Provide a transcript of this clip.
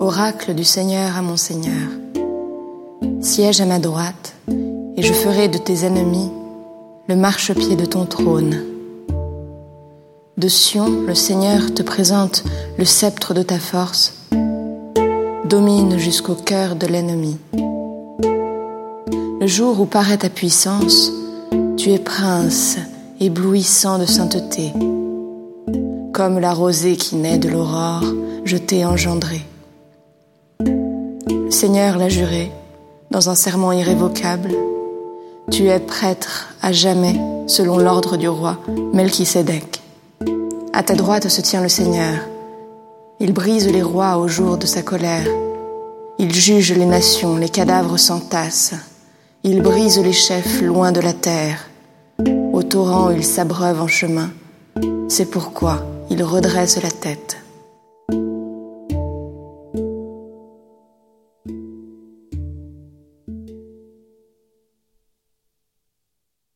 oracle du Seigneur à mon Seigneur. Siège à ma droite, et je ferai de tes ennemis le marchepied de ton trône. De Sion, le Seigneur te présente le sceptre de ta force, domine jusqu'au cœur de l'ennemi. Le jour où paraît ta puissance, tu es prince éblouissant de sainteté. Comme la rosée qui naît de l'aurore, je t'ai engendré. Seigneur l'a juré dans un serment irrévocable. Tu es prêtre à jamais selon l'ordre du roi Melchisédek. À ta droite se tient le Seigneur. Il brise les rois au jour de sa colère. Il juge les nations, les cadavres s'entassent. Il brise les chefs loin de la terre. Au torrent, il s'abreuve en chemin. C'est pourquoi il redresse la tête.